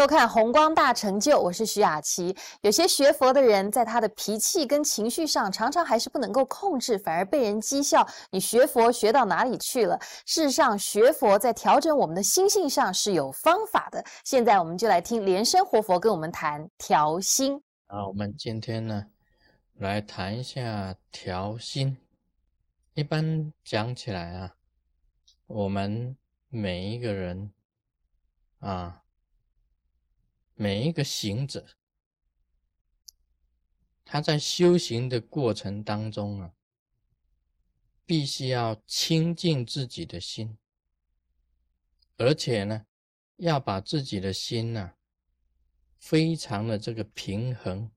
收看《红光大成就》，我是徐雅琪。有些学佛的人，在他的脾气跟情绪上，常常还是不能够控制，反而被人讥笑。你学佛学到哪里去了？事实上，学佛在调整我们的心性上是有方法的。现在，我们就来听莲生活佛跟我们谈调心。啊，我们今天呢，来谈一下调心。一般讲起来啊，我们每一个人啊。每一个行者，他在修行的过程当中啊，必须要清净自己的心，而且呢，要把自己的心呐，非常的这个平衡，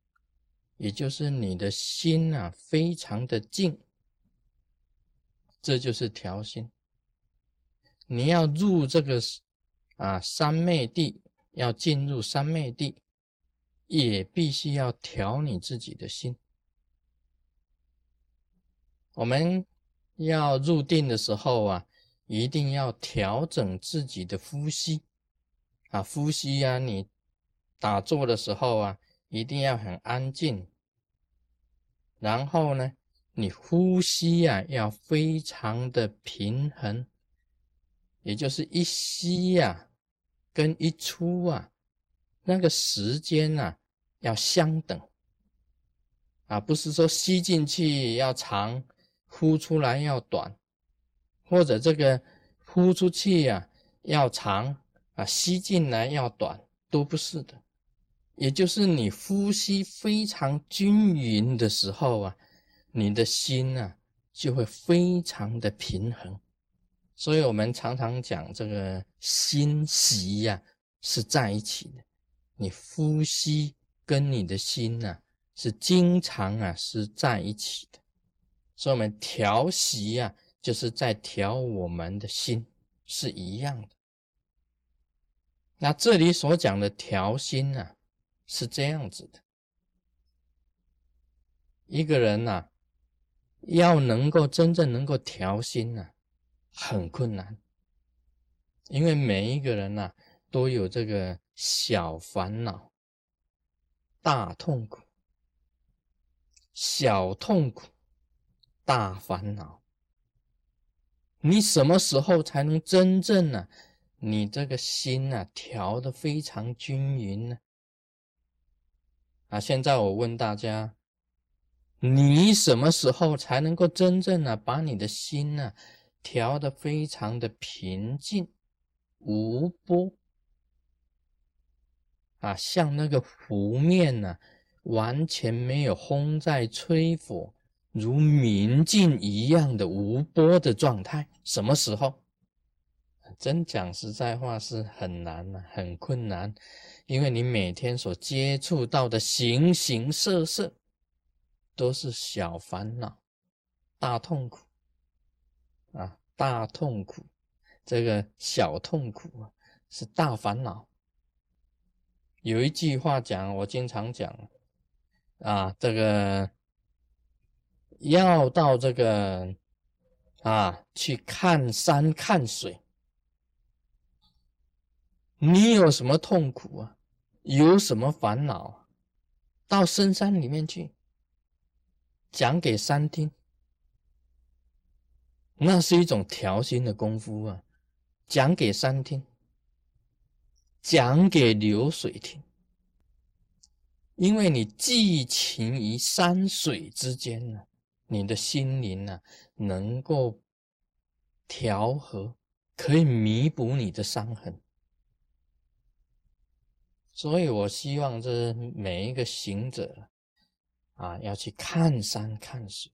也就是你的心啊，非常的静，这就是调心。你要入这个啊三昧地。要进入三昧地，也必须要调你自己的心。我们要入定的时候啊，一定要调整自己的呼吸啊，呼吸啊，你打坐的时候啊，一定要很安静。然后呢，你呼吸呀，要非常的平衡，也就是一吸呀。跟一出啊，那个时间呐要相等啊，不是说吸进去要长，呼出来要短，或者这个呼出去呀要长啊，吸进来要短，都不是的。也就是你呼吸非常均匀的时候啊，你的心啊就会非常的平衡。所以我们常常讲这个心息呀是在一起的，你呼吸跟你的心呐是经常啊是在一起的，所以我们调息呀就是在调我们的心是一样的。那这里所讲的调心呐是这样子的，一个人呐要能够真正能够调心呐。很困难，因为每一个人呐都有这个小烦恼、大痛苦、小痛苦、大烦恼。你什么时候才能真正呢？你这个心呐调的非常均匀呢？啊，现在我问大家，你什么时候才能够真正的把你的心呢？调的非常的平静无波啊，像那个湖面呢，完全没有风在吹拂，如明镜一样的无波的状态。什么时候？真讲实在话是很难呐，很困难，因为你每天所接触到的形形色色，都是小烦恼、大痛苦。大痛苦，这个小痛苦啊，是大烦恼。有一句话讲，我经常讲啊，这个要到这个啊去看山看水，你有什么痛苦啊？有什么烦恼？到深山里面去讲给山听。那是一种调心的功夫啊，讲给山听，讲给流水听，因为你寄情于山水之间呢，你的心灵呢能够调和，可以弥补你的伤痕。所以我希望这每一个行者啊，要去看山看水。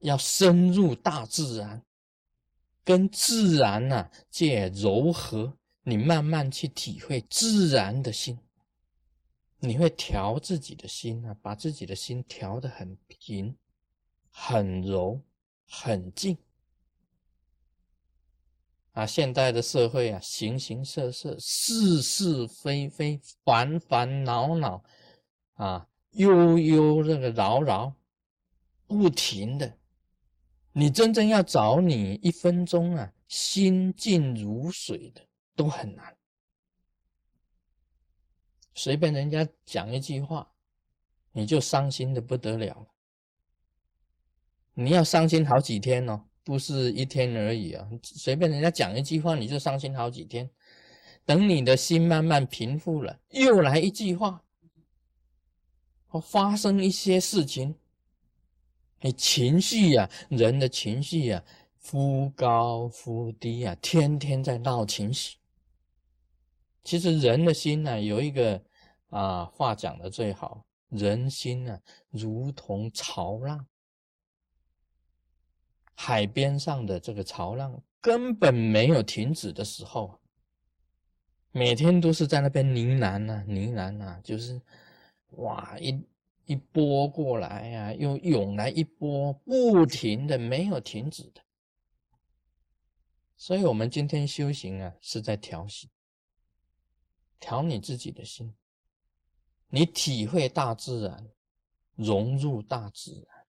要深入大自然，跟自然呐借柔和，你慢慢去体会自然的心，你会调自己的心啊，把自己的心调得很平、很柔、很静。啊，现代的社会啊，形形色色，是是非非，烦烦恼恼，啊，悠悠这个扰扰，不停的。你真正要找你一分钟啊，心静如水的都很难。随便人家讲一句话，你就伤心的不得了。你要伤心好几天哦，不是一天而已啊！随便人家讲一句话，你就伤心好几天。等你的心慢慢平复了，又来一句话，发生一些事情，你情绪呀，人的情绪呀，忽高忽低啊，天天在闹情绪。其实人的心呢，有一个啊话讲的最好，人心呢如同潮浪。海边上的这个潮浪根本没有停止的时候，每天都是在那边呢喃呐，呢喃呐，就是哇，一一波过来呀，又涌来一波，不停的，没有停止的。所以，我们今天修行啊，是在调息，调你自己的心，你体会大自然，融入大自然。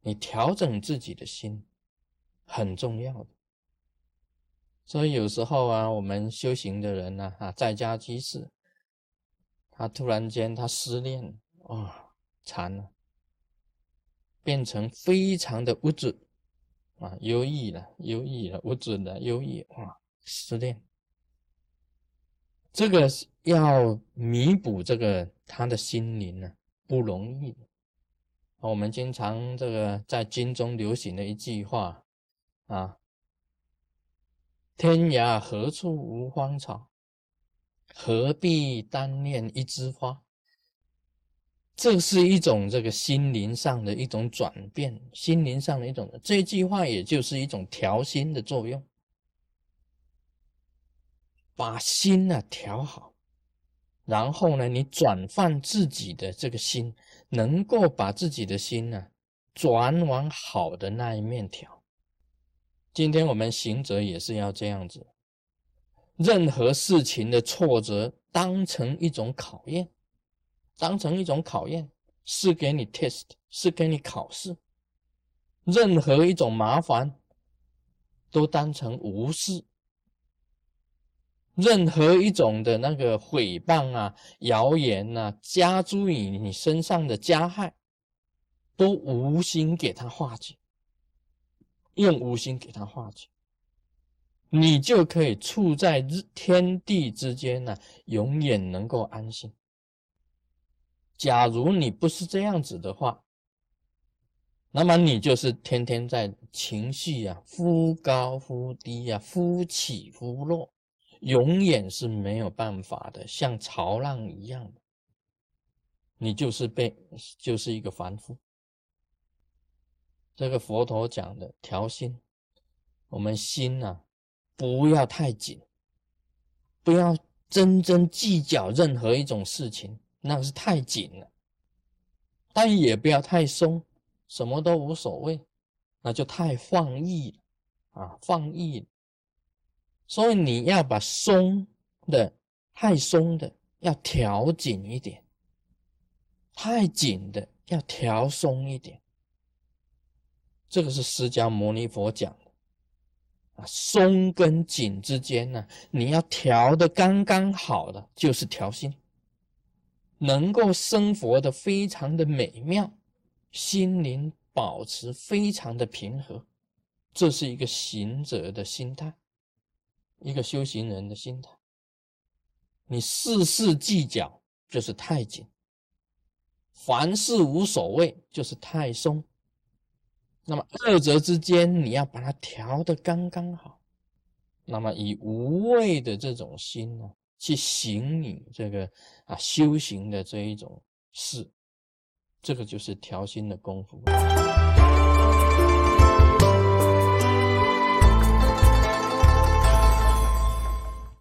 你调整自己的心很重要的，所以有时候啊，我们修行的人呢，啊，在家居士，他突然间他失恋，哇，惨了，变成非常的无准啊，忧郁了，忧郁了，无准的忧郁，哇，失恋，这个要弥补这个他的心灵呢，不容易。我们经常这个在经中流行的一句话啊：“天涯何处无芳草，何必单恋一枝花。”这是一种这个心灵上的一种转变，心灵上的一种。这句话也就是一种调心的作用，把心呢调好。然后呢，你转换自己的这个心，能够把自己的心呢转往好的那一面调。今天我们行者也是要这样子，任何事情的挫折当成一种考验，当成一种考验，是给你 test，是给你考试。任何一种麻烦都当成无事。任何一种的那个诽谤啊、谣言啊，加诸于你身上的加害，都无心给他化解，用无心给他化解，你就可以处在天地之间呢，永远能够安心。假如你不是这样子的话，那么你就是天天在情绪啊忽高忽低啊，忽起忽落。永远是没有办法的，像潮浪一样的，你就是被，就是一个凡夫。这个佛陀讲的调心，我们心呐，不要太紧，不要真真计较任何一种事情，那是太紧了；但也不要太松，什么都无所谓，那就太放逸了啊，放逸。所以你要把松的太松的要调紧一点，太紧的要调松一点。这个是释迦牟尼佛讲的啊，松跟紧之间呢，你要调的刚刚好的就是调心，能够生活的非常的美妙，心灵保持非常的平和，这是一个行者的心态。一个修行人的心态，你事事计较就是太紧，凡事无所谓就是太松。那么二者之间，你要把它调的刚刚好。那么以无畏的这种心呢，去行你这个啊修行的这一种事，这个就是调心的功夫。